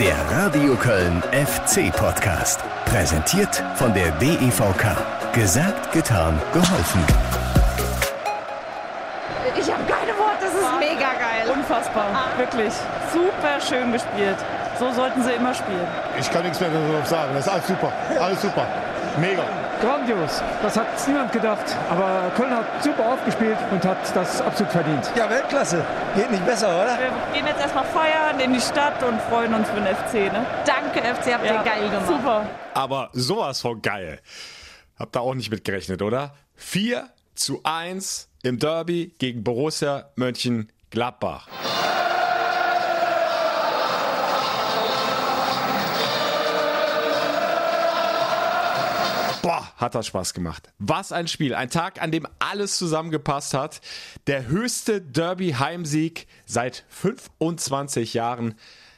Der Radio Köln FC Podcast. Präsentiert von der DEVK. Gesagt, getan, geholfen. Ich habe keine Worte, das ist mega geil. Unfassbar, wirklich. Super schön gespielt. So sollten sie immer spielen. Ich kann nichts mehr darüber sagen. Das ist alles super. Alles super. Mega. Grandios. Das hat niemand gedacht. Aber Köln hat super aufgespielt und hat das absolut verdient. Ja, Weltklasse. Geht nicht besser, oder? Wir gehen jetzt erstmal feiern in die Stadt und freuen uns für den FC. Ne? Danke, FC, habt ihr Ja, geil gemacht. Super. Aber sowas von geil. Habt ihr auch nicht mitgerechnet, oder? 4 zu 1 im Derby gegen Borussia Mönchengladbach. Hat das Spaß gemacht. Was ein Spiel. Ein Tag, an dem alles zusammengepasst hat. Der höchste Derby-Heimsieg seit 25 Jahren.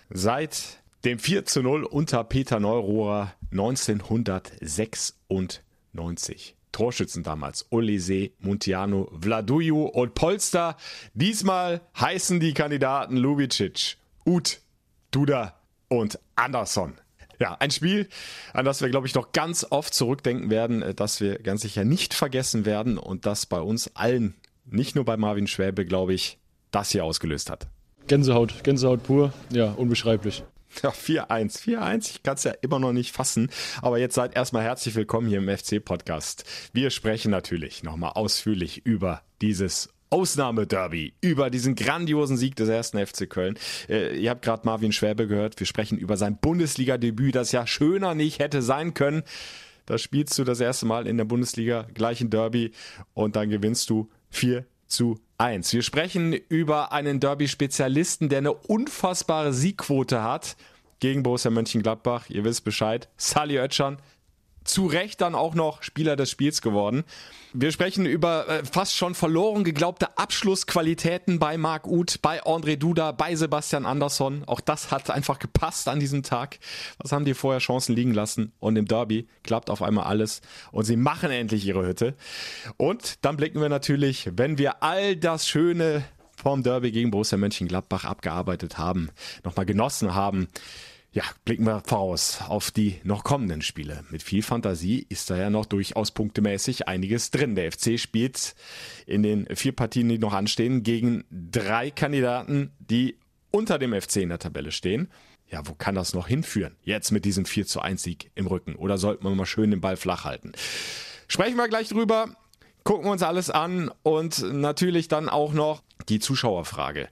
Seit dem 4 zu 0 unter Peter Neurohrer 1996. Torschützen damals Olise, Muntiano, Vladuju und Polster. Diesmal heißen die Kandidaten Lubicic, Uth, Duda und Andersson. Ja, ein Spiel, an das wir, glaube ich, noch ganz oft zurückdenken werden, äh, das wir ganz sicher nicht vergessen werden und das bei uns allen, nicht nur bei Marvin Schwäbe, glaube ich, das hier ausgelöst hat. Gänsehaut, Gänsehaut pur, ja, unbeschreiblich. Ja, 4-1, 4-1. Ich kann es ja immer noch nicht fassen. Aber jetzt seid erstmal herzlich willkommen hier im FC-Podcast. Wir sprechen natürlich nochmal ausführlich über dieses Ausnahmederby, über diesen grandiosen Sieg des ersten FC Köln. Äh, ihr habt gerade Marvin Schwäbe gehört. Wir sprechen über sein Bundesliga-Debüt, das ja schöner nicht hätte sein können. Da spielst du das erste Mal in der Bundesliga gleich ein Derby und dann gewinnst du 4 zu 1. Wir sprechen über einen Derby-Spezialisten, der eine unfassbare Siegquote hat gegen Borussia Mönchengladbach. Ihr wisst Bescheid. Sali Oetschan. Zu Recht dann auch noch Spieler des Spiels geworden. Wir sprechen über äh, fast schon verloren geglaubte Abschlussqualitäten bei Marc Uth, bei André Duda, bei Sebastian Andersson. Auch das hat einfach gepasst an diesem Tag. Was haben die vorher Chancen liegen lassen? Und im Derby klappt auf einmal alles. Und sie machen endlich ihre Hütte. Und dann blicken wir natürlich, wenn wir all das Schöne vom Derby gegen Borussia Mönchengladbach abgearbeitet haben, nochmal genossen haben, ja, blicken wir voraus auf die noch kommenden Spiele. Mit viel Fantasie ist da ja noch durchaus punktemäßig einiges drin. Der FC spielt in den vier Partien, die noch anstehen, gegen drei Kandidaten, die unter dem FC in der Tabelle stehen. Ja, wo kann das noch hinführen? Jetzt mit diesem 4 zu 1 Sieg im Rücken. Oder sollten wir mal schön den Ball flach halten? Sprechen wir gleich drüber. Gucken wir uns alles an und natürlich dann auch noch die Zuschauerfrage.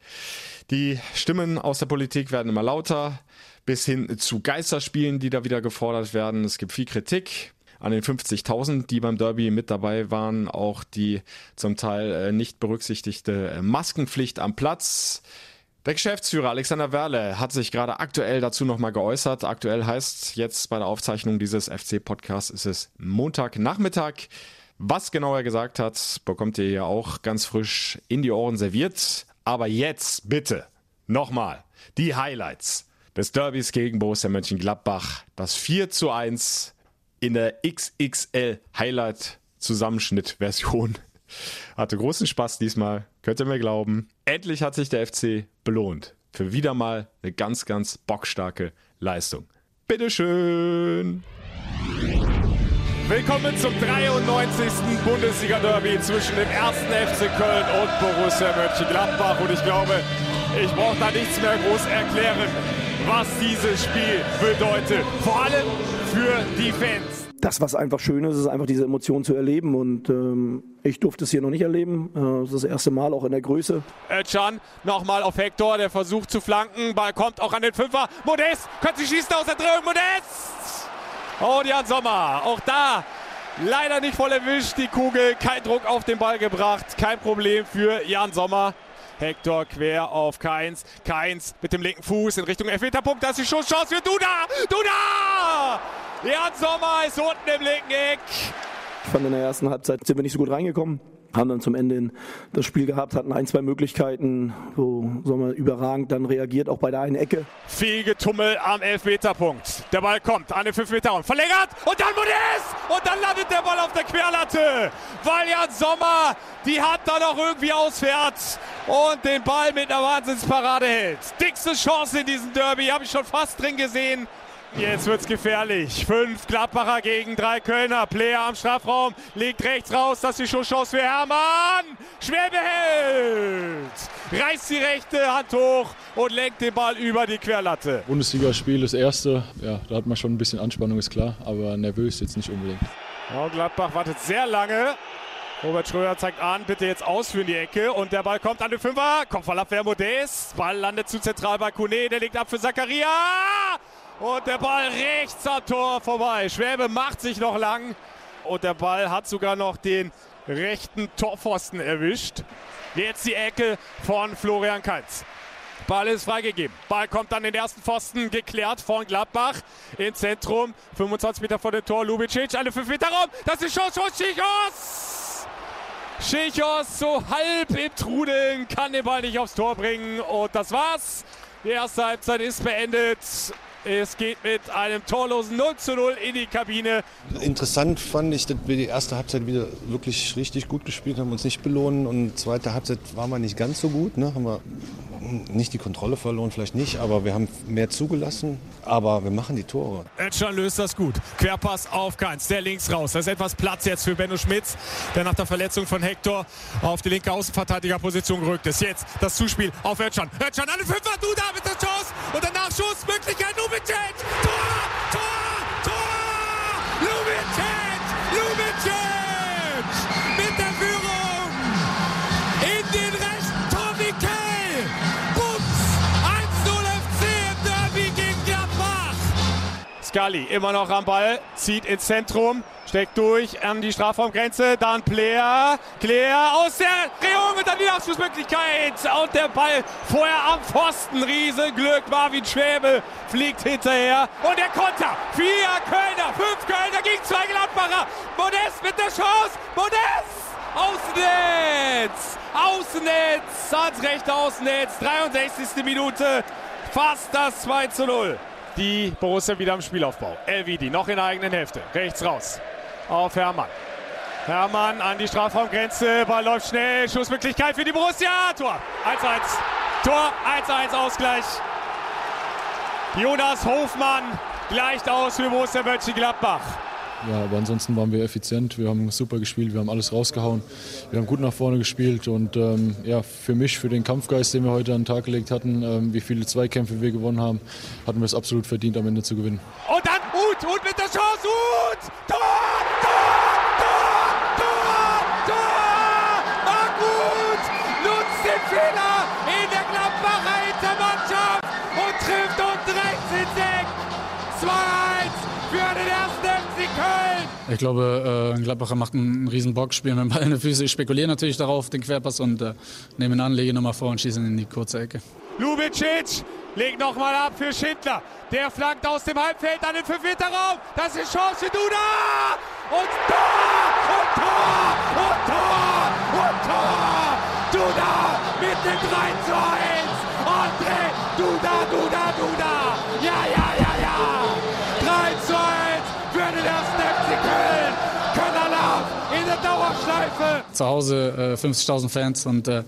Die Stimmen aus der Politik werden immer lauter bis hin zu Geisterspielen, die da wieder gefordert werden. Es gibt viel Kritik an den 50.000, die beim Derby mit dabei waren. Auch die zum Teil äh, nicht berücksichtigte äh, Maskenpflicht am Platz. Der Geschäftsführer Alexander Werle hat sich gerade aktuell dazu nochmal geäußert. Aktuell heißt jetzt bei der Aufzeichnung dieses FC-Podcasts ist es Montagnachmittag. Was genau er gesagt hat, bekommt ihr ja auch ganz frisch in die Ohren serviert. Aber jetzt bitte nochmal die Highlights des Derbys gegen Borussia Mönchengladbach. Das 4 zu 1 in der XXL Highlight Zusammenschnitt-Version. Hatte großen Spaß diesmal, könnt ihr mir glauben. Endlich hat sich der FC belohnt. Für wieder mal eine ganz, ganz bockstarke Leistung. Bitteschön! Willkommen zum 93. Bundesliga-Derby zwischen dem ersten FC Köln und Borussia Mönchengladbach. Und ich glaube, ich brauche da nichts mehr groß erklären, was dieses Spiel bedeutet. Vor allem für die Fans. Das, was einfach schön ist, ist einfach diese Emotion zu erleben. Und ähm, ich durfte es hier noch nicht erleben. Äh, das ist das erste Mal auch in der Größe. Özcan nochmal auf Hector, der versucht zu flanken. Ball kommt auch an den Fünfer. Modest, könnte sie schießen aus der Drehung. Modest! Und Jan Sommer, auch da leider nicht voll erwischt. Die Kugel, kein Druck auf den Ball gebracht. Kein Problem für Jan Sommer. Hector quer auf Keins. Keins mit dem linken Fuß in Richtung Elfmeterpunkt. Das ist die Schusschance für Duda. Duda! Jan Sommer ist unten im linken Eck. Ich fand in der ersten Halbzeit sind wir nicht so gut reingekommen. Haben dann zum Ende das Spiel gehabt, hatten ein, zwei Möglichkeiten, wo sagen wir, überragend dann reagiert, auch bei der einen Ecke. Viel Getummel am Elfmeterpunkt. Der Ball kommt an den 5 Meter Raum. Verlängert und dann Modest! Und dann landet der Ball auf der Querlatte. Weil Jan Sommer die hat da noch irgendwie ausfährt und den Ball mit einer Wahnsinnsparade hält. Dickste Chance in diesem Derby, habe ich schon fast drin gesehen. Jetzt wird's gefährlich. Fünf Gladbacher gegen drei Kölner. Player am Strafraum, legt rechts raus. Das ist die Schusschance für Hermann. Schwer behält. Reißt die rechte Hand hoch und lenkt den Ball über die Querlatte. Bundesligaspiel, das erste. Ja, da hat man schon ein bisschen Anspannung, ist klar. Aber nervös jetzt nicht unbedingt. Oh, Gladbach wartet sehr lange. Robert Schröder zeigt an, bitte jetzt ausführen die Ecke. Und der Ball kommt an den Fünfer. Kopfballabwehr Modest. Ball landet zu zentral bei Kone. Der legt ab für Zakaria. Und der Ball rechts am Tor vorbei. Schwäbe macht sich noch lang. Und der Ball hat sogar noch den rechten Torpfosten erwischt. Jetzt die Ecke von Florian Kainz. Ball ist freigegeben. Ball kommt an den ersten Pfosten, geklärt von Gladbach im Zentrum. 25 Meter vor dem Tor. Lubicic, eine 5 Meter Raum. Das ist Chance von Schichos. Schichos so halb im Trudeln, kann den Ball nicht aufs Tor bringen. Und das war's. Die erste Halbzeit ist beendet. Es geht mit einem torlosen 0 zu 0 in die Kabine. Interessant fand ich, dass wir die erste Halbzeit wieder wirklich richtig gut gespielt haben, uns nicht belohnen. Und zweite Halbzeit waren wir nicht ganz so gut. Ne? Haben wir nicht die Kontrolle verloren, vielleicht nicht, aber wir haben mehr zugelassen. Aber wir machen die Tore. Ötschan löst das gut. Querpass auf Keins, der links raus. Da ist etwas Platz jetzt für Benno Schmitz, der nach der Verletzung von Hector auf die linke Außenverteidigerposition gerückt ist. Jetzt das Zuspiel auf Ötschan. Ötschan an den Fünfer, du da mit der Chance und danach Schussmöglichkeit. Lubicic! Tor! Tor! Tor! Lubicic! Lubicic! Mit der Führung Scully immer noch am Ball, zieht ins Zentrum, steckt durch an die Strafraumgrenze, dann Player, Claire aus der Drehung und dann die Abschlussmöglichkeit und der Ball vorher am Pfosten, Riesenglück, Marvin Schwäbe fliegt hinterher und der Konter, vier Kölner, fünf Kölner gegen zwei Gladbacher, Modest mit der Chance, Modest! Außennetz! Außennetz! Ans rechte Außennetz! 63. Minute. Fast das 2 zu 0. Die Borussia wieder im Spielaufbau. Elvidi noch in der eigenen Hälfte. Rechts raus. Auf Hermann. Hermann an die Strafraumgrenze. Ball läuft schnell. Schussmöglichkeit für die Borussia. Tor 1-1. Tor 1-1 Ausgleich. Jonas Hofmann gleicht aus für Borussia Mönchengladbach. Ja, aber ansonsten waren wir effizient. Wir haben super gespielt, wir haben alles rausgehauen. Wir haben gut nach vorne gespielt und ähm, ja, für mich, für den Kampfgeist, den wir heute an den Tag gelegt hatten, ähm, wie viele Zweikämpfe wir gewonnen haben, hatten wir es absolut verdient, am Ende zu gewinnen. Und dann Uth, Uth mit der Chance, Uth! Tor! Ich glaube, äh, Gladbacher macht einen riesen Bock, spielen mit dem Ball in der Füße. Ich spekuliere natürlich darauf, den Querpass und äh, nehme eine Anlege nochmal vor und schießen in die kurze Ecke. Lubicic legt nochmal ab für Schindler. Der flankt aus dem Halbfeld an den 5-Meter-Raum. Das ist Chance für Duda. Und Tor! Und Tor! Und Tor! Und Tor! Duda mit dem 3 zu 1. André Duda, Duda, Duda. Ja, ja. Zu Hause äh, 50.000 Fans und äh,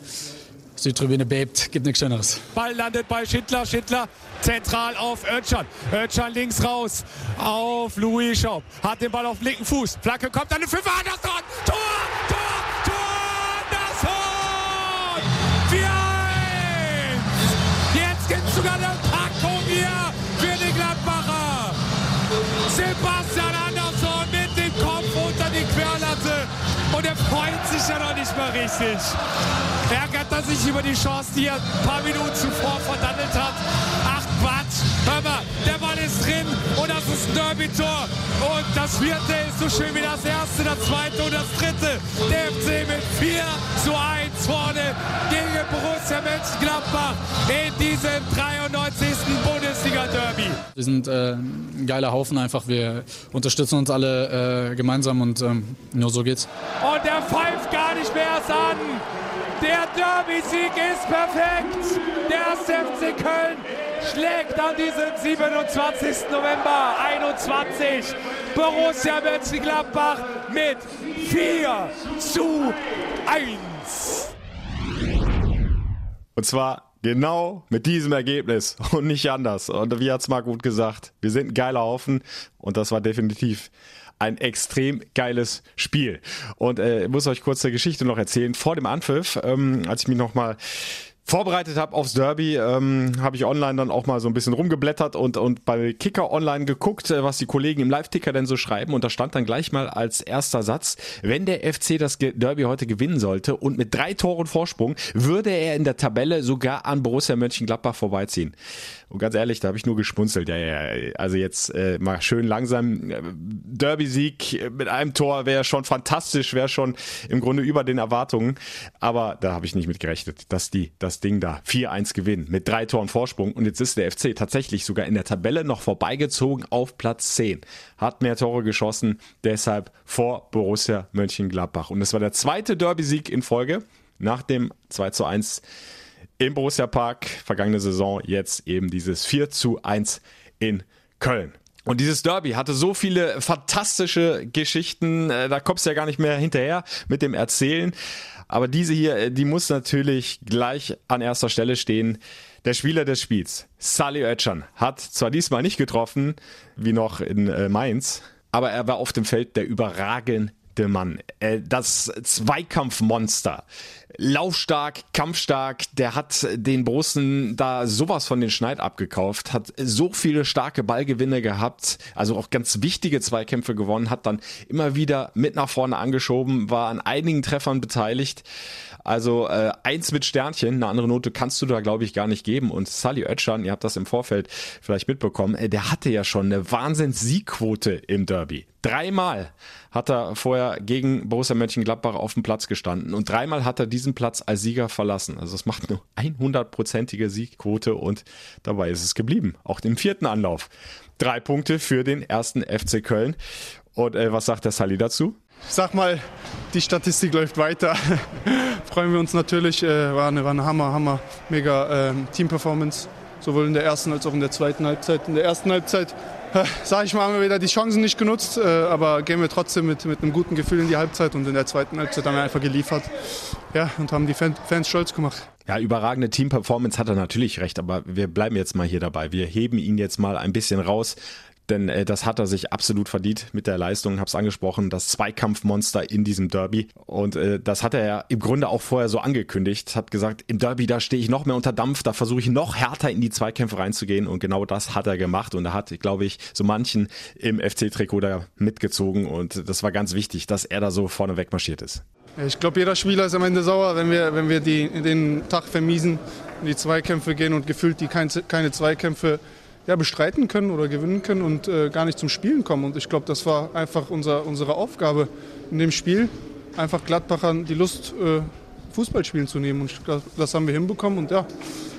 Südtribüne bebt, gibt nichts Schöneres. Ball landet bei Schindler. Schindler zentral auf Özcan. Özcan links raus auf Louis Schaub. Hat den Ball auf dem linken Fuß. Flagge kommt an den Fünfer. Anderson. Tor! Tor! Tor! Anderson! 4-1! Jetzt gibt es sogar eine Packung hier für die Gladbacher. Sebastian mal richtig. Ärgert er sich über die Chance, die er ein paar Minuten zuvor verdattelt hat. Ach Quatsch, hör mal, der Ball ist drin und das ist ein Derby-Tor. Und das vierte ist so schön wie das erste, das zweite und das dritte. Der FC mit 4 zu 1 vorne gegen Borussia Mönchengladbach in diesem 93. Bundesliga-Derby. Wir sind äh, ein geiler Haufen einfach. Wir unterstützen uns alle äh, gemeinsam und ähm, nur so geht's. Und der pfeift schwer's an. Der Derby-Sieg ist perfekt. Der 1. FC Köln schlägt an diesem 27. November 21 Borussia Mönchengladbach mit 4 zu 1. Und zwar genau mit diesem Ergebnis und nicht anders. Und wie hat's mal gut gesagt, wir sind ein geiler Haufen und das war definitiv ein extrem geiles Spiel. Und äh, muss euch kurz eine Geschichte noch erzählen. Vor dem Anpfiff, ähm, als ich mich noch mal vorbereitet habe aufs Derby, ähm, habe ich online dann auch mal so ein bisschen rumgeblättert und, und bei Kicker online geguckt, äh, was die Kollegen im Live-Ticker denn so schreiben. Und da stand dann gleich mal als erster Satz, wenn der FC das Derby heute gewinnen sollte und mit drei Toren Vorsprung, würde er in der Tabelle sogar an Borussia Mönchengladbach vorbeiziehen. Und ganz ehrlich, da habe ich nur gespunzelt. Ja, ja, also jetzt äh, mal schön langsam. Derby-Sieg mit einem Tor wäre schon fantastisch, wäre schon im Grunde über den Erwartungen. Aber da habe ich nicht mit gerechnet, dass die das Ding da 4-1 gewinnen mit drei Toren Vorsprung. Und jetzt ist der FC tatsächlich sogar in der Tabelle noch vorbeigezogen auf Platz 10. Hat mehr Tore geschossen, deshalb vor Borussia Mönchengladbach. Und es war der zweite Derby-Sieg in Folge nach dem 2 zu 1 im Borussia Park. Vergangene Saison jetzt eben dieses 4 zu 1 in Köln. Und dieses Derby hatte so viele fantastische Geschichten, äh, da kommst du ja gar nicht mehr hinterher mit dem Erzählen. Aber diese hier, äh, die muss natürlich gleich an erster Stelle stehen. Der Spieler des Spiels, Sally Oetschan, hat zwar diesmal nicht getroffen, wie noch in äh, Mainz, aber er war auf dem Feld der überragende Mann. Das Zweikampfmonster laufstark, kampfstark, der hat den Borussen da sowas von den Schneid abgekauft, hat so viele starke Ballgewinne gehabt, also auch ganz wichtige Zweikämpfe gewonnen, hat dann immer wieder mit nach vorne angeschoben, war an einigen Treffern beteiligt. Also äh, eins mit Sternchen, eine andere Note kannst du da glaube ich gar nicht geben. Und Sally Oetschan, ihr habt das im Vorfeld vielleicht mitbekommen, äh, der hatte ja schon eine Wahnsinns-Siegquote im Derby. Dreimal hat er vorher gegen Borussia Mönchengladbach auf dem Platz gestanden und dreimal hat er diesen Platz als Sieger verlassen. Also es macht eine 100-prozentige Siegquote und dabei ist es geblieben. Auch im vierten Anlauf. Drei Punkte für den ersten FC Köln. Und äh, was sagt der Sally dazu? Ich sag mal, die Statistik läuft weiter. Freuen wir uns natürlich. Äh, war, eine, war eine Hammer, Hammer, mega äh, Team-Performance. Sowohl in der ersten als auch in der zweiten Halbzeit. In der ersten Halbzeit sage ich mal, haben wir wieder die Chancen nicht genutzt, äh, aber gehen wir trotzdem mit, mit einem guten Gefühl in die Halbzeit und in der zweiten Halbzeit haben wir einfach geliefert ja, und haben die Fans stolz gemacht. Ja, überragende Team-Performance hat er natürlich recht, aber wir bleiben jetzt mal hier dabei. Wir heben ihn jetzt mal ein bisschen raus denn äh, das hat er sich absolut verdient mit der Leistung, hab's angesprochen, das Zweikampfmonster in diesem Derby. Und äh, das hat er ja im Grunde auch vorher so angekündigt, hat gesagt, im Derby da stehe ich noch mehr unter Dampf, da versuche ich noch härter in die Zweikämpfe reinzugehen. Und genau das hat er gemacht. Und er hat, glaube ich, so manchen im FC-Trikot da mitgezogen. Und das war ganz wichtig, dass er da so vorne wegmarschiert ist. Ich glaube, jeder Spieler ist am Ende sauer, wenn wir, wenn wir die, den Tag vermiesen, in die Zweikämpfe gehen und gefühlt die keine, keine Zweikämpfe ja, bestreiten können oder gewinnen können und äh, gar nicht zum Spielen kommen. Und ich glaube, das war einfach unser, unsere Aufgabe in dem Spiel, einfach Gladbachern die Lust, äh, Fußball spielen zu nehmen. Und glaub, das haben wir hinbekommen und ja,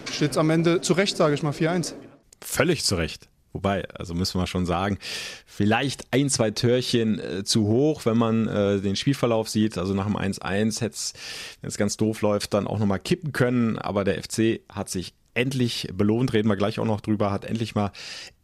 steht es am Ende zu Recht, sage ich mal, 4-1. Völlig zu Recht. Wobei, also müssen wir schon sagen, vielleicht ein, zwei Törchen äh, zu hoch, wenn man äh, den Spielverlauf sieht. Also nach dem 1-1 hätte es, wenn es ganz doof läuft, dann auch nochmal kippen können. Aber der FC hat sich endlich belohnt, reden wir gleich auch noch drüber, hat endlich mal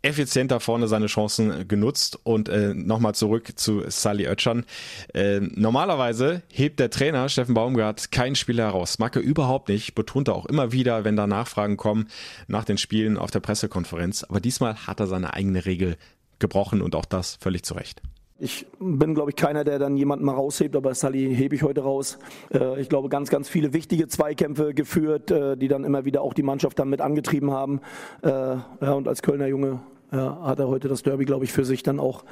effizienter vorne seine Chancen genutzt. Und äh, nochmal zurück zu Sally Oetschan. Äh, normalerweise hebt der Trainer Steffen Baumgart keinen Spieler heraus. Macke überhaupt nicht, betont er auch immer wieder, wenn da Nachfragen kommen nach den Spielen auf der Pressekonferenz. Aber diesmal hat er seine eigene Regel gebrochen und auch das völlig zu Recht. Ich bin, glaube ich, keiner, der dann jemanden mal raushebt, aber Sally hebe ich heute raus. Äh, ich glaube, ganz, ganz viele wichtige Zweikämpfe geführt, äh, die dann immer wieder auch die Mannschaft dann mit angetrieben haben. Äh, und als Kölner Junge hat er heute das Derby, glaube ich, für sich dann auch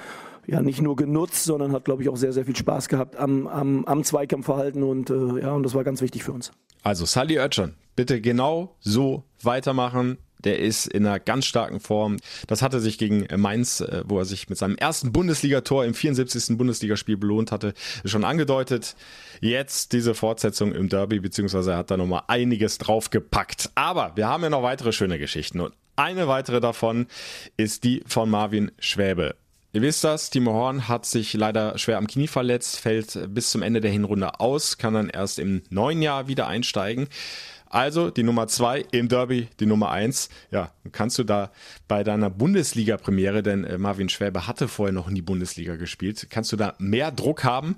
ja nicht nur genutzt, sondern hat, glaube ich, auch sehr, sehr viel Spaß gehabt am, am, am Zweikampfverhalten und ja, und das war ganz wichtig für uns. Also Sally Oetschan, bitte genau so weitermachen der ist in einer ganz starken Form. Das hatte sich gegen Mainz, äh, wo er sich mit seinem ersten Bundesligator im 74. Bundesligaspiel belohnt hatte, schon angedeutet. Jetzt diese Fortsetzung im Derby, beziehungsweise er hat da nochmal einiges draufgepackt. Aber wir haben ja noch weitere schöne Geschichten und eine weitere davon ist die von Marvin Schwäbe. Ihr wisst das, Timo Horn hat sich leider schwer am Knie verletzt, fällt bis zum Ende der Hinrunde aus, kann dann erst im neuen Jahr wieder einsteigen. Also die Nummer zwei im Derby, die Nummer eins. Ja, kannst du da bei deiner Bundesliga-Premiere, denn äh, Marvin Schwäbe hatte vorher noch in die Bundesliga gespielt, kannst du da mehr Druck haben,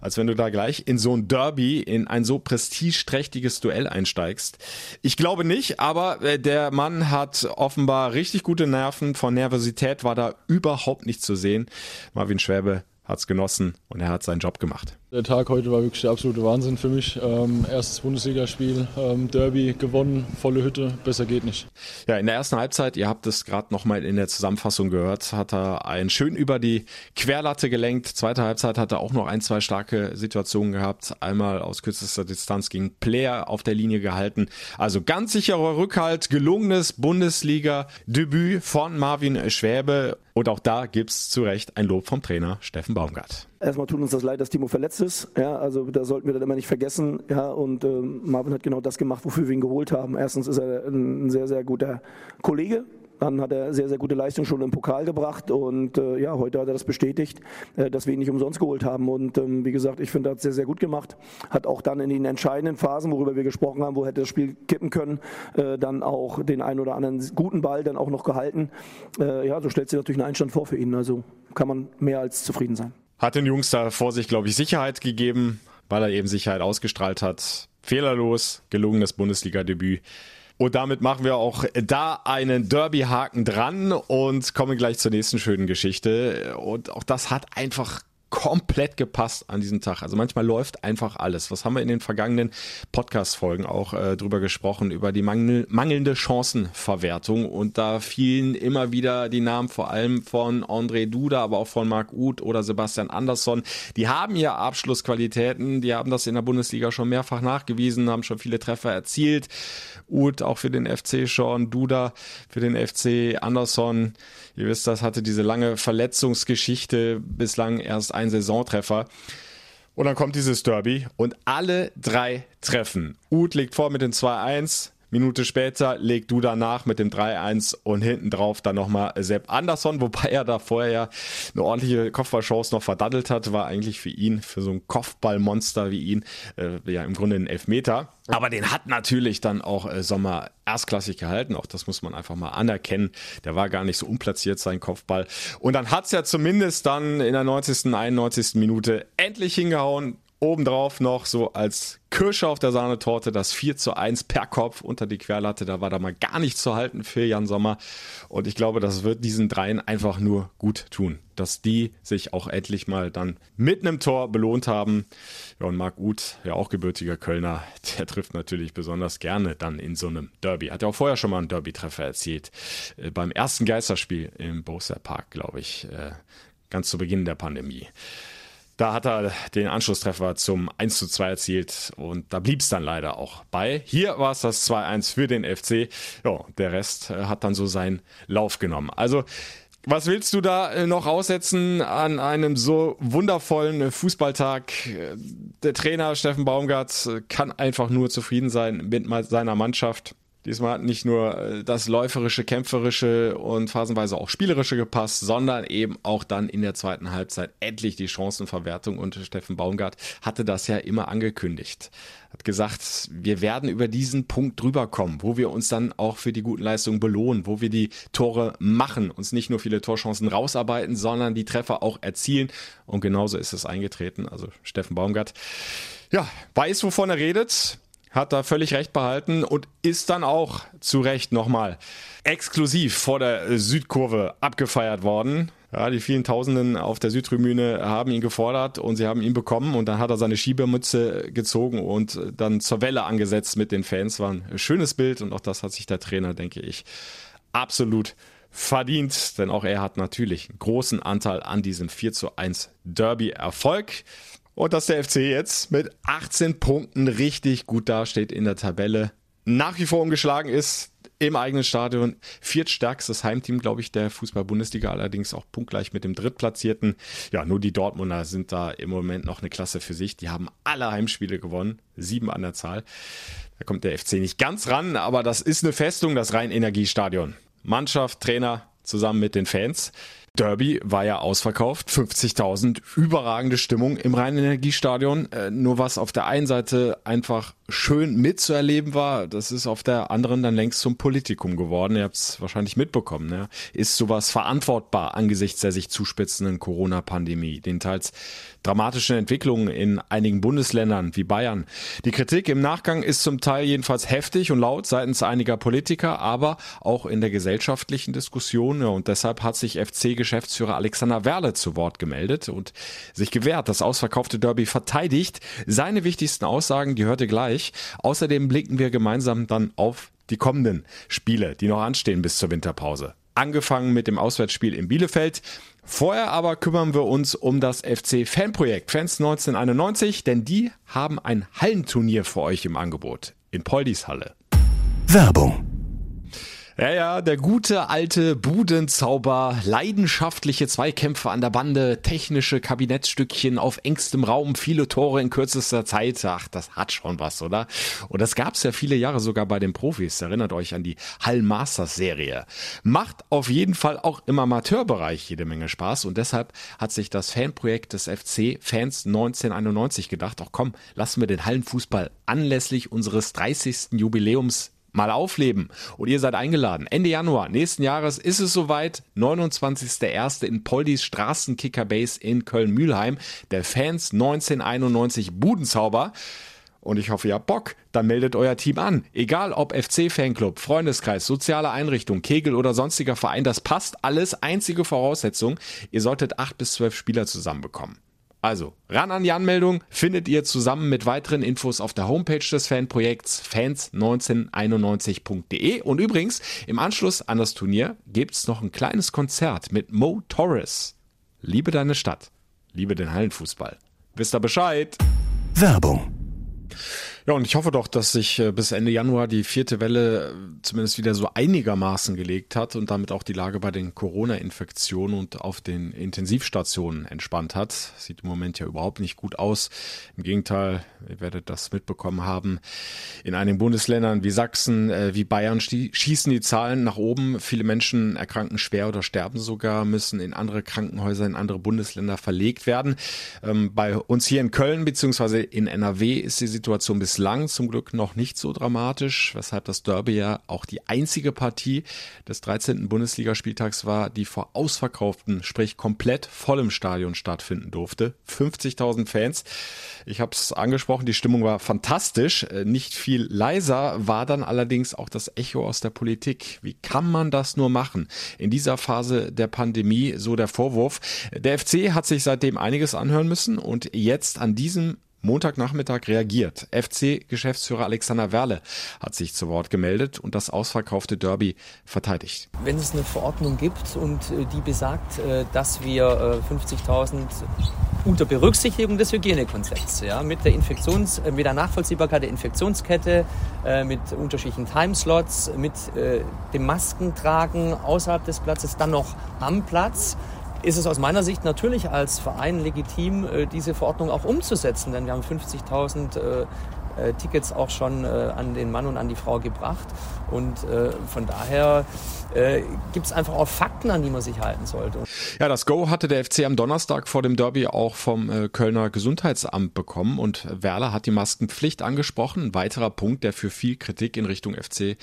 als wenn du da gleich in so ein Derby, in ein so prestigeträchtiges Duell einsteigst? Ich glaube nicht, aber äh, der Mann hat offenbar richtig gute Nerven. Von Nervosität war da überhaupt nicht zu sehen. Marvin Schwäbe hat's genossen und er hat seinen Job gemacht. Der Tag heute war wirklich der absolute Wahnsinn für mich. Ähm, erstes Bundesligaspiel, ähm, Derby gewonnen, volle Hütte, besser geht nicht. Ja, in der ersten Halbzeit, ihr habt es gerade nochmal in der Zusammenfassung gehört, hat er einen schön über die Querlatte gelenkt. Zweite Halbzeit hat er auch noch ein, zwei starke Situationen gehabt. Einmal aus kürzester Distanz gegen Player auf der Linie gehalten. Also ganz sicherer Rückhalt, gelungenes Bundesliga-Debüt von Marvin Schwäbe. Und auch da gibt's zu Recht ein Lob vom Trainer Steffen Baumgart. Erstmal tut uns das leid, dass Timo verletzt ist. Ja, also da sollten wir das immer nicht vergessen. Ja, und ähm, Marvin hat genau das gemacht, wofür wir ihn geholt haben. Erstens ist er ein sehr, sehr guter Kollege. Dann hat er sehr, sehr gute Leistung schon im Pokal gebracht und äh, ja, heute hat er das bestätigt, äh, dass wir ihn nicht umsonst geholt haben. Und ähm, wie gesagt, ich finde, er hat sehr, sehr gut gemacht. Hat auch dann in den entscheidenden Phasen, worüber wir gesprochen haben, wo hätte das Spiel kippen können, äh, dann auch den einen oder anderen guten Ball dann auch noch gehalten. Äh, ja, so stellt sich natürlich ein Einstand vor für ihn. Also kann man mehr als zufrieden sein. Hat den Jungs da vor sich, glaube ich, Sicherheit gegeben, weil er eben Sicherheit ausgestrahlt hat. Fehlerlos, gelungenes Bundesliga-Debüt. Und damit machen wir auch da einen Derby-Haken dran und kommen gleich zur nächsten schönen Geschichte. Und auch das hat einfach komplett gepasst an diesem Tag. Also manchmal läuft einfach alles. Was haben wir in den vergangenen Podcast-Folgen auch äh, drüber gesprochen, über die mangel mangelnde Chancenverwertung. Und da fielen immer wieder die Namen vor allem von André Duda, aber auch von Marc Uth oder Sebastian Andersson. Die haben ja Abschlussqualitäten, die haben das in der Bundesliga schon mehrfach nachgewiesen, haben schon viele Treffer erzielt. Uth auch für den FC schon, Duda für den FC Andersson. Ihr wisst, das hatte diese lange Verletzungsgeschichte, bislang erst ein Saisontreffer. Und dann kommt dieses Derby und alle drei treffen. Uth liegt vor mit dem 2-1. Minute später legt Duda nach mit dem 3-1 und hinten drauf dann nochmal Sepp Andersson, wobei er da vorher ja eine ordentliche Kopfballchance noch verdaddelt hat, war eigentlich für ihn, für so ein Kopfballmonster wie ihn, äh, ja im Grunde ein Elfmeter. Aber den hat natürlich dann auch äh, Sommer erstklassig gehalten. Auch das muss man einfach mal anerkennen. Der war gar nicht so unplatziert, sein Kopfball. Und dann hat's ja zumindest dann in der 90., 91. Minute endlich hingehauen. Obendrauf noch so als Kirsche auf der Sahnetorte das 4 zu 1 per Kopf unter die Querlatte. Da war da mal gar nichts zu halten für Jan Sommer. Und ich glaube, das wird diesen dreien einfach nur gut tun, dass die sich auch endlich mal dann mit einem Tor belohnt haben. Ja, und Marc Uth, ja auch gebürtiger Kölner, der trifft natürlich besonders gerne dann in so einem Derby. Hat ja auch vorher schon mal einen Derby-Treffer erzielt. Äh, beim ersten Geisterspiel im Borussia Park, glaube ich, äh, ganz zu Beginn der Pandemie. Da hat er den Anschlusstreffer zum 1 zu 2 erzielt und da blieb es dann leider auch bei. Hier war es das 2-1 für den FC. Ja, der Rest äh, hat dann so seinen Lauf genommen. Also was willst du da äh, noch aussetzen an einem so wundervollen äh, Fußballtag? Der Trainer Steffen Baumgart kann einfach nur zufrieden sein mit seiner Mannschaft. Diesmal hat nicht nur äh, das läuferische, kämpferische und phasenweise auch spielerische gepasst, sondern eben auch dann in der zweiten Halbzeit endlich die Chancenverwertung und Steffen Baumgart hatte das ja immer angekündigt. Hat gesagt, wir werden über diesen Punkt drüber kommen, wo wir uns dann auch für die guten Leistungen belohnen, wo wir die Tore machen, uns nicht nur viele Torchancen rausarbeiten, sondern die Treffer auch erzielen. Und genauso ist es eingetreten. Also Steffen Baumgart, ja, weiß, wovon er redet hat da völlig recht behalten und ist dann auch zu Recht nochmal exklusiv vor der Südkurve abgefeiert worden. Ja, die vielen Tausenden auf der Südtribüne haben ihn gefordert und sie haben ihn bekommen und dann hat er seine Schiebermütze gezogen und dann zur Welle angesetzt mit den Fans. War ein schönes Bild und auch das hat sich der Trainer, denke ich, absolut verdient, denn auch er hat natürlich einen großen Anteil an diesem 4 zu 1 Derby Erfolg. Und dass der FC jetzt mit 18 Punkten richtig gut dasteht in der Tabelle, nach wie vor umgeschlagen ist im eigenen Stadion. Viertstärkstes Heimteam, glaube ich, der Fußball-Bundesliga, allerdings auch punktgleich mit dem Drittplatzierten. Ja, nur die Dortmunder sind da im Moment noch eine Klasse für sich. Die haben alle Heimspiele gewonnen, sieben an der Zahl. Da kommt der FC nicht ganz ran, aber das ist eine Festung, das Rhein-Energiestadion. Mannschaft, Trainer, zusammen mit den Fans. Derby war ja ausverkauft, 50.000, überragende Stimmung im Rheinenergiestadion. Äh, nur was auf der einen Seite einfach schön mitzuerleben war, das ist auf der anderen dann längst zum Politikum geworden. Ihr habt es wahrscheinlich mitbekommen. Ne? Ist sowas verantwortbar angesichts der sich zuspitzenden Corona-Pandemie, den teils dramatischen Entwicklungen in einigen Bundesländern wie Bayern? Die Kritik im Nachgang ist zum Teil jedenfalls heftig und laut seitens einiger Politiker, aber auch in der gesellschaftlichen Diskussion. Ja, und deshalb hat sich FC-Geschäftsführer Alexander Werle zu Wort gemeldet und sich gewehrt, das ausverkaufte Derby verteidigt. Seine wichtigsten Aussagen, die hörte gleich gleich. Außerdem blicken wir gemeinsam dann auf die kommenden Spiele, die noch anstehen bis zur Winterpause. Angefangen mit dem Auswärtsspiel in Bielefeld. Vorher aber kümmern wir uns um das FC Fanprojekt Fans 1991, denn die haben ein Hallenturnier für euch im Angebot in Poldis Halle. Werbung ja, ja, der gute alte Budenzauber, leidenschaftliche Zweikämpfe an der Bande, technische Kabinettstückchen auf engstem Raum, viele Tore in kürzester Zeit. Ach, das hat schon was, oder? Und das gab's ja viele Jahre sogar bei den Profis. Erinnert euch an die Hall Masters Serie. Macht auf jeden Fall auch im Amateurbereich jede Menge Spaß und deshalb hat sich das Fanprojekt des FC Fans 1991 gedacht, ach komm, lassen wir den Hallenfußball anlässlich unseres 30. Jubiläums mal aufleben. Und ihr seid eingeladen. Ende Januar nächsten Jahres ist es soweit. 29.01. in Poldis Straßenkickerbase in Köln-Mühlheim. Der Fans 1991 Budenzauber. Und ich hoffe, ihr habt Bock. Dann meldet euer Team an. Egal ob FC-Fanclub, Freundeskreis, soziale Einrichtung, Kegel oder sonstiger Verein, das passt alles. Einzige Voraussetzung, ihr solltet acht bis zwölf Spieler zusammenbekommen. Also, ran an die Anmeldung findet ihr zusammen mit weiteren Infos auf der Homepage des Fanprojekts fans1991.de. Und übrigens, im Anschluss an das Turnier gibt's noch ein kleines Konzert mit Mo Torres. Liebe deine Stadt, liebe den Hallenfußball. Wisst ihr Bescheid? Werbung ja, und ich hoffe doch, dass sich äh, bis Ende Januar die vierte Welle äh, zumindest wieder so einigermaßen gelegt hat und damit auch die Lage bei den Corona-Infektionen und auf den Intensivstationen entspannt hat. Sieht im Moment ja überhaupt nicht gut aus. Im Gegenteil, ihr werdet das mitbekommen haben. In einigen Bundesländern wie Sachsen, äh, wie Bayern schießen die Zahlen nach oben. Viele Menschen erkranken schwer oder sterben sogar, müssen in andere Krankenhäuser, in andere Bundesländer verlegt werden. Ähm, bei uns hier in Köln beziehungsweise in NRW ist die Situation bis bislang zum Glück noch nicht so dramatisch, weshalb das Derby ja auch die einzige Partie des 13. Bundesligaspieltags war, die vor ausverkauften, sprich komplett vollem Stadion stattfinden durfte. 50.000 Fans. Ich habe es angesprochen, die Stimmung war fantastisch. Äh, nicht viel leiser war dann allerdings auch das Echo aus der Politik. Wie kann man das nur machen? In dieser Phase der Pandemie, so der Vorwurf. Der FC hat sich seitdem einiges anhören müssen und jetzt an diesem Montagnachmittag reagiert. FC-Geschäftsführer Alexander Werle hat sich zu Wort gemeldet und das ausverkaufte Derby verteidigt. Wenn es eine Verordnung gibt und äh, die besagt, äh, dass wir 50.000 äh, unter Berücksichtigung des Hygienekonzepts, ja, mit der Infektions, mit der Nachvollziehbarkeit der Infektionskette, mit unterschiedlichen Timeslots, mit dem Maskentragen außerhalb des Platzes, dann noch am Platz, ist es aus meiner Sicht natürlich als Verein legitim, äh, diese Verordnung auch umzusetzen, denn wir haben 50.000 äh, Tickets auch schon äh, an den Mann und an die Frau gebracht. Und äh, von daher äh, gibt es einfach auch Fakten, an die man sich halten sollte. Ja, das Go hatte der FC am Donnerstag vor dem Derby auch vom äh, Kölner Gesundheitsamt bekommen und Werler hat die Maskenpflicht angesprochen. Ein weiterer Punkt, der für viel Kritik in Richtung FC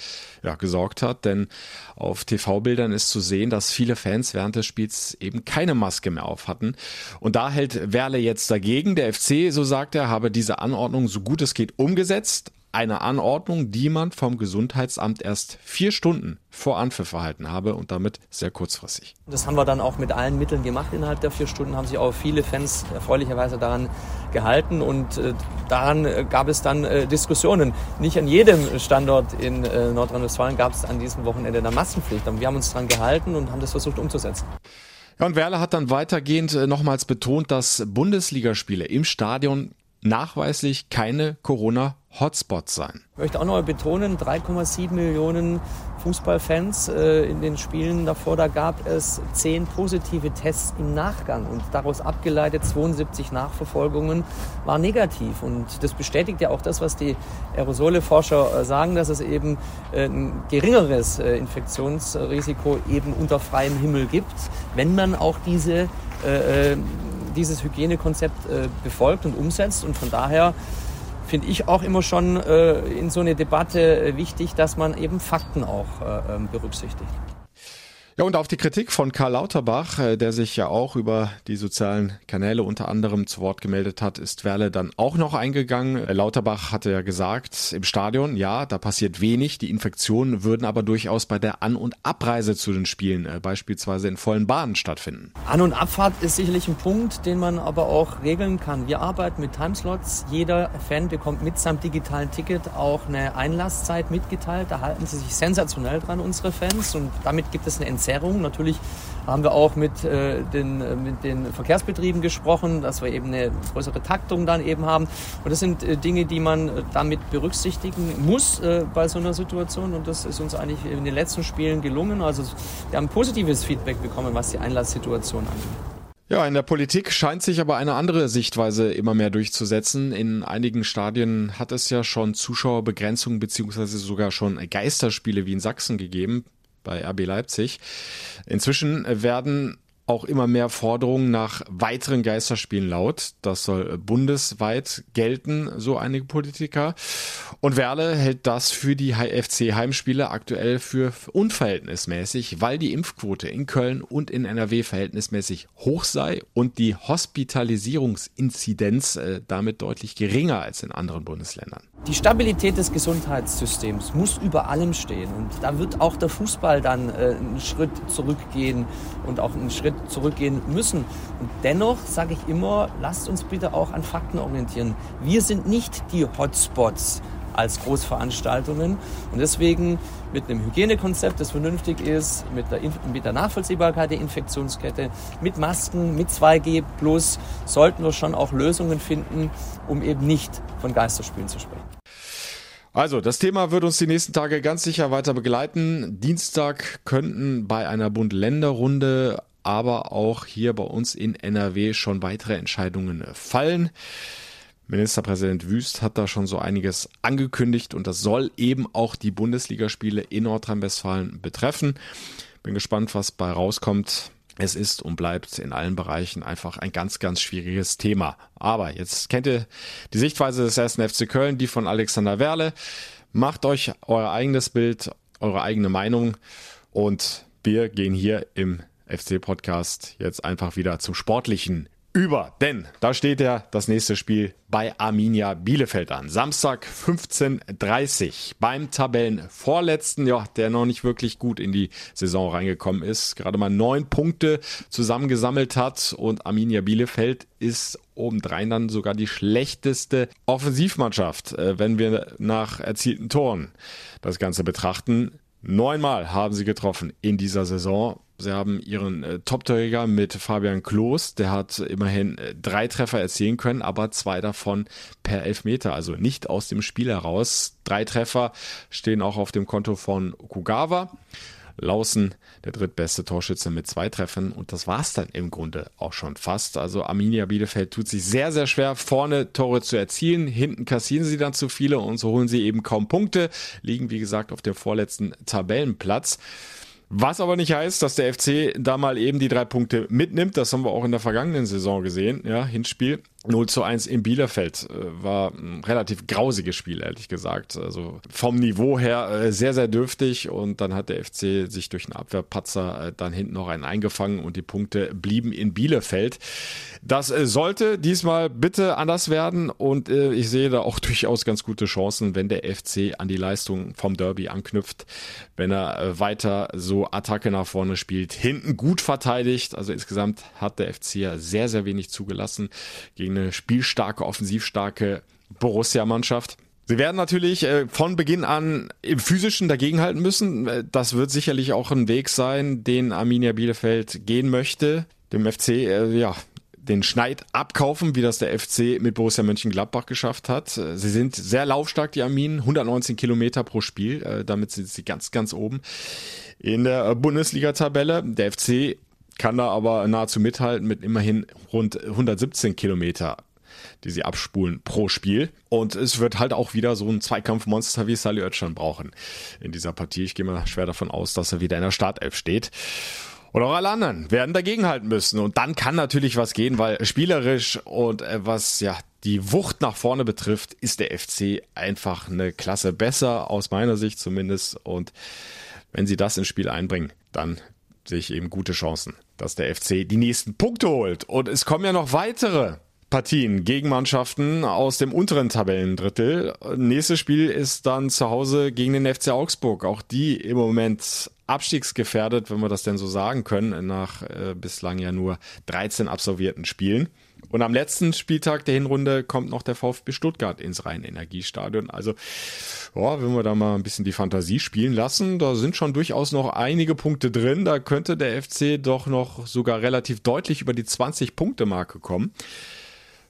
ja, gesorgt hat, denn auf TV-Bildern ist zu sehen, dass viele Fans während des Spiels eben keine Maske mehr auf hatten. Und da hält Werle jetzt dagegen. Der FC, so sagt er, habe diese Anordnung so gut es geht umgesetzt. Eine Anordnung, die man vom Gesundheitsamt erst vier Stunden vor Anpfiff erhalten habe und damit sehr kurzfristig. Das haben wir dann auch mit allen Mitteln gemacht innerhalb der vier Stunden, haben sich auch viele Fans erfreulicherweise daran gehalten und äh, daran äh, gab es dann äh, Diskussionen. Nicht an jedem Standort in äh, Nordrhein-Westfalen gab es an diesem Wochenende eine Massenpflicht, aber wir haben uns daran gehalten und haben das versucht umzusetzen. Ja, und Werle hat dann weitergehend nochmals betont, dass Bundesligaspiele im Stadion nachweislich keine Corona-Hotspots sein. Ich möchte auch noch mal betonen, 3,7 Millionen Fußballfans äh, in den Spielen davor, da gab es zehn positive Tests im Nachgang und daraus abgeleitet 72 Nachverfolgungen war negativ. Und das bestätigt ja auch das, was die Aerosole-Forscher äh, sagen, dass es eben äh, ein geringeres Infektionsrisiko eben unter freiem Himmel gibt, wenn man auch diese, dieses Hygienekonzept befolgt und umsetzt. Und von daher finde ich auch immer schon äh, in so eine Debatte äh, wichtig, dass man eben Fakten auch äh, ähm, berücksichtigt. Ja, und auf die Kritik von Karl Lauterbach, äh, der sich ja auch über die sozialen Kanäle unter anderem zu Wort gemeldet hat, ist Werle dann auch noch eingegangen. Äh, Lauterbach hatte ja gesagt, im Stadion, ja, da passiert wenig. Die Infektionen würden aber durchaus bei der An- und Abreise zu den Spielen, äh, beispielsweise in vollen Bahnen, stattfinden. An- und Abfahrt ist sicherlich ein Punkt, den man aber auch regeln kann. Wir arbeiten mit Timeslots. Jeder Fan bekommt mit seinem digitalen Ticket auch eine Einlasszeit mitgeteilt. Da halten sie sich sensationell dran, unsere Fans. Und damit gibt es eine Entscheidung Verzerrung. Natürlich haben wir auch mit, äh, den, äh, mit den Verkehrsbetrieben gesprochen, dass wir eben eine größere Taktung dann eben haben. Und das sind äh, Dinge, die man äh, damit berücksichtigen muss äh, bei so einer Situation. Und das ist uns eigentlich in den letzten Spielen gelungen. Also wir haben positives Feedback bekommen, was die Einlasssituation angeht. Ja, in der Politik scheint sich aber eine andere Sichtweise immer mehr durchzusetzen. In einigen Stadien hat es ja schon Zuschauerbegrenzungen beziehungsweise sogar schon Geisterspiele wie in Sachsen gegeben bei RB Leipzig. Inzwischen werden auch immer mehr Forderungen nach weiteren Geisterspielen laut. Das soll bundesweit gelten, so einige Politiker. Und Werle hält das für die FC-Heimspiele aktuell für unverhältnismäßig, weil die Impfquote in Köln und in NRW verhältnismäßig hoch sei und die Hospitalisierungsinzidenz äh, damit deutlich geringer als in anderen Bundesländern. Die Stabilität des Gesundheitssystems muss über allem stehen. Und da wird auch der Fußball dann äh, einen Schritt zurückgehen und auch einen Schritt zurückgehen müssen. Und dennoch sage ich immer, lasst uns bitte auch an Fakten orientieren. Wir sind nicht die Hotspots als Großveranstaltungen. Und deswegen mit einem Hygienekonzept, das vernünftig ist, mit der, mit der Nachvollziehbarkeit der Infektionskette, mit Masken, mit 2G plus, sollten wir schon auch Lösungen finden, um eben nicht von Geisterspielen zu sprechen. Also, das Thema wird uns die nächsten Tage ganz sicher weiter begleiten. Dienstag könnten bei einer Bund-Länder-Runde aber auch hier bei uns in NRW schon weitere Entscheidungen fallen. Ministerpräsident Wüst hat da schon so einiges angekündigt und das soll eben auch die Bundesligaspiele in Nordrhein-Westfalen betreffen. Bin gespannt, was bei rauskommt. Es ist und bleibt in allen Bereichen einfach ein ganz, ganz schwieriges Thema. Aber jetzt kennt ihr die Sichtweise des ersten FC Köln, die von Alexander Werle. Macht euch euer eigenes Bild, eure eigene Meinung und wir gehen hier im FC-Podcast jetzt einfach wieder zum Sportlichen über. Denn da steht ja das nächste Spiel bei Arminia Bielefeld an. Samstag 15.30 beim Tabellenvorletzten, ja, der noch nicht wirklich gut in die Saison reingekommen ist. Gerade mal neun Punkte zusammengesammelt hat und Arminia Bielefeld ist obendrein dann sogar die schlechteste Offensivmannschaft, äh, wenn wir nach erzielten Toren das Ganze betrachten. Neunmal haben sie getroffen in dieser Saison. Sie haben ihren äh, Top-Torjäger mit Fabian Klos, der hat immerhin äh, drei Treffer erzielen können, aber zwei davon per Elfmeter, also nicht aus dem Spiel heraus. Drei Treffer stehen auch auf dem Konto von Okugawa. Lausen, der drittbeste Torschütze mit zwei Treffern und das war's dann im Grunde auch schon fast. Also Arminia Bielefeld tut sich sehr, sehr schwer, vorne Tore zu erzielen. Hinten kassieren sie dann zu viele und so holen sie eben kaum Punkte, liegen wie gesagt auf dem vorletzten Tabellenplatz. Was aber nicht heißt, dass der FC da mal eben die drei Punkte mitnimmt. Das haben wir auch in der vergangenen Saison gesehen. Ja, Hinspiel 0 zu 1 in Bielefeld äh, war ein relativ grausiges Spiel, ehrlich gesagt. Also vom Niveau her äh, sehr, sehr dürftig und dann hat der FC sich durch einen Abwehrpatzer äh, dann hinten noch einen eingefangen und die Punkte blieben in Bielefeld. Das sollte diesmal bitte anders werden und ich sehe da auch durchaus ganz gute Chancen, wenn der FC an die Leistung vom Derby anknüpft, wenn er weiter so Attacke nach vorne spielt, hinten gut verteidigt. Also insgesamt hat der FC ja sehr, sehr wenig zugelassen gegen eine spielstarke, offensivstarke Borussia-Mannschaft. Sie werden natürlich äh, von Beginn an im physischen dagegenhalten müssen. Äh, das wird sicherlich auch ein Weg sein, den Arminia Bielefeld gehen möchte. Dem FC, äh, ja, den Schneid abkaufen, wie das der FC mit Borussia Mönchengladbach geschafft hat. Sie sind sehr laufstark, die Arminen, 119 Kilometer pro Spiel. Damit sind sie ganz, ganz oben in der Bundesliga-Tabelle. Der FC kann da aber nahezu mithalten mit immerhin rund 117 Kilometer die sie abspulen pro Spiel. Und es wird halt auch wieder so ein Zweikampfmonster wie Sally Oetschan brauchen in dieser Partie. Ich gehe mal schwer davon aus, dass er wieder in der Startelf steht. Und auch alle anderen werden dagegenhalten müssen. Und dann kann natürlich was gehen, weil spielerisch und äh, was ja die Wucht nach vorne betrifft, ist der FC einfach eine Klasse besser, aus meiner Sicht zumindest. Und wenn sie das ins Spiel einbringen, dann sehe ich eben gute Chancen, dass der FC die nächsten Punkte holt. Und es kommen ja noch weitere Partien gegen Mannschaften aus dem unteren Tabellendrittel. Nächstes Spiel ist dann zu Hause gegen den FC Augsburg. Auch die im Moment abstiegsgefährdet, wenn wir das denn so sagen können, nach äh, bislang ja nur 13 absolvierten Spielen. Und am letzten Spieltag der Hinrunde kommt noch der VfB Stuttgart ins Rhein-Energiestadion. Also, ja, wenn wir da mal ein bisschen die Fantasie spielen lassen, da sind schon durchaus noch einige Punkte drin. Da könnte der FC doch noch sogar relativ deutlich über die 20-Punkte-Marke kommen.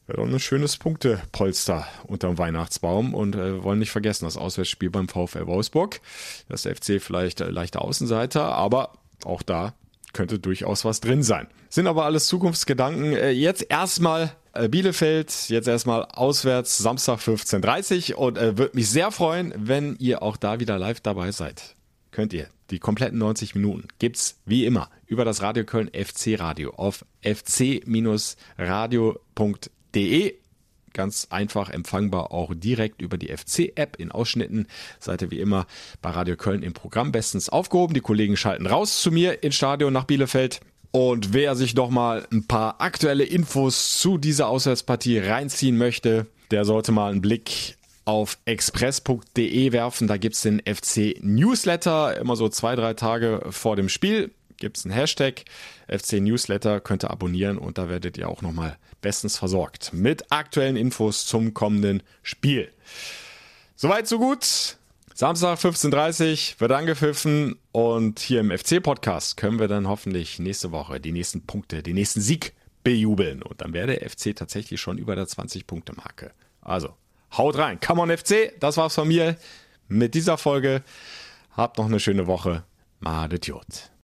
Wäre doch ein schönes Punktepolster unterm Weihnachtsbaum und äh, wollen nicht vergessen, das Auswärtsspiel beim VfL Wolfsburg. Das FC vielleicht äh, leichter Außenseiter, aber auch da könnte durchaus was drin sein. Sind aber alles Zukunftsgedanken. Äh, jetzt erstmal äh, Bielefeld, jetzt erstmal auswärts, Samstag 15.30 Uhr und äh, würde mich sehr freuen, wenn ihr auch da wieder live dabei seid. Könnt ihr. Die kompletten 90 Minuten gibt's wie immer über das Radio Köln FC Radio auf fc-radio.de. Ganz einfach empfangbar auch direkt über die FC-App in Ausschnitten. Seid ihr wie immer bei Radio Köln im Programm bestens aufgehoben. Die Kollegen schalten raus zu mir ins Stadion nach Bielefeld. Und wer sich noch mal ein paar aktuelle Infos zu dieser Auswärtspartie reinziehen möchte, der sollte mal einen Blick auf express.de werfen. Da gibt es den FC Newsletter, immer so zwei, drei Tage vor dem Spiel gibt es einen Hashtag. FC Newsletter könnt ihr abonnieren und da werdet ihr auch nochmal bestens versorgt mit aktuellen Infos zum kommenden Spiel. Soweit, so gut. Samstag 15.30 Uhr wird angepfiffen und hier im FC-Podcast können wir dann hoffentlich nächste Woche die nächsten Punkte, den nächsten Sieg bejubeln. Und dann wäre der FC tatsächlich schon über der 20-Punkte-Marke. Also, haut rein. Come on FC, das war's von mir mit dieser Folge. Habt noch eine schöne Woche. Madet Jod.